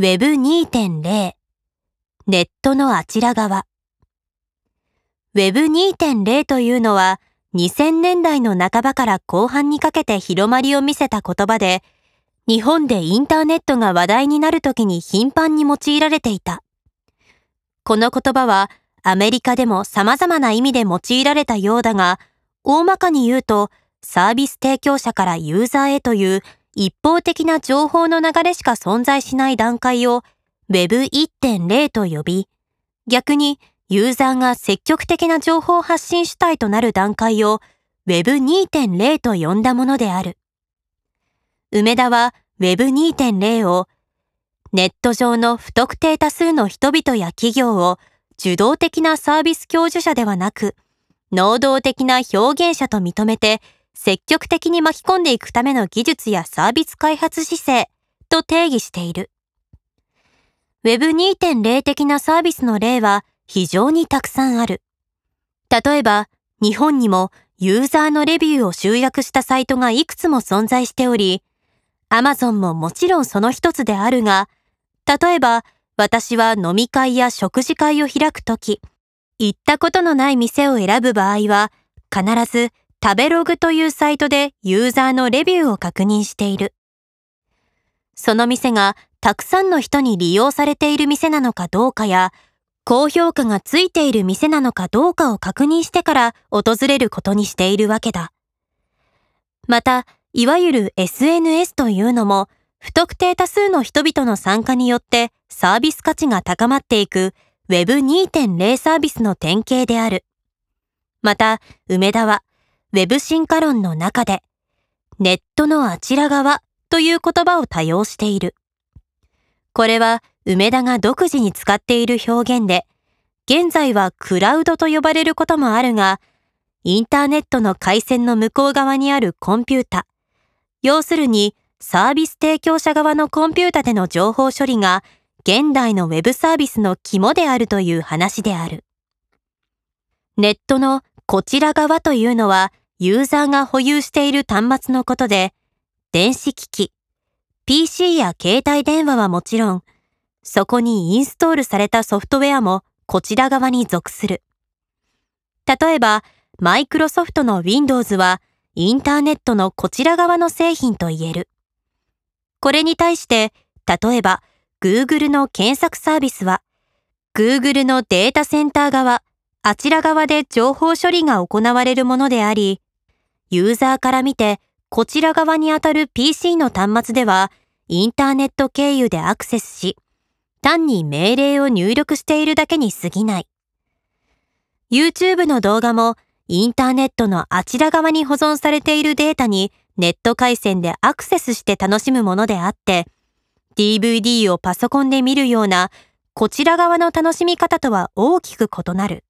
Web2.0 ネットのあちら側 Web2.0 というのは2000年代の半ばから後半にかけて広まりを見せた言葉で日本でインターネットが話題になるときに頻繁に用いられていた。この言葉はアメリカでも様々な意味で用いられたようだが、大まかに言うとサービス提供者からユーザーへという一方的な情報の流れしか存在しない段階を Web1.0 と呼び、逆にユーザーが積極的な情報発信主体となる段階を Web2.0 と呼んだものである。梅田は Web2.0 をネット上の不特定多数の人々や企業を受動的なサービス享受者ではなく、能動的な表現者と認めて積極的に巻き込んでいくための技術やサービス開発姿勢と定義している。Web2.0 的なサービスの例は非常にたくさんある。例えば、日本にもユーザーのレビューを集約したサイトがいくつも存在しており、Amazon ももちろんその一つであるが、例えば、私は飲み会や食事会を開くとき、行ったことのない店を選ぶ場合は、必ず食べログというサイトでユーザーのレビューを確認している。その店がたくさんの人に利用されている店なのかどうかや、高評価がついている店なのかどうかを確認してから訪れることにしているわけだ。また、いわゆる SNS というのも、不特定多数の人々の参加によってサービス価値が高まっていく Web2.0 サービスの典型である。また、梅田はウェブ進化論の中で、ネットのあちら側という言葉を多用している。これは梅田が独自に使っている表現で、現在はクラウドと呼ばれることもあるが、インターネットの回線の向こう側にあるコンピュータ、要するにサービス提供者側のコンピュータでの情報処理が現代のウェブサービスの肝であるという話である。ネットのこちら側というのはユーザーが保有している端末のことで、電子機器、PC や携帯電話はもちろん、そこにインストールされたソフトウェアもこちら側に属する。例えば、マイクロソフトの Windows はインターネットのこちら側の製品と言える。これに対して、例えば Google の検索サービスは、Google のデータセンター側、あちら側で情報処理が行われるものであり、ユーザーから見てこちら側にあたる PC の端末ではインターネット経由でアクセスし、単に命令を入力しているだけに過ぎない。YouTube の動画もインターネットのあちら側に保存されているデータにネット回線でアクセスして楽しむものであって、DVD をパソコンで見るようなこちら側の楽しみ方とは大きく異なる。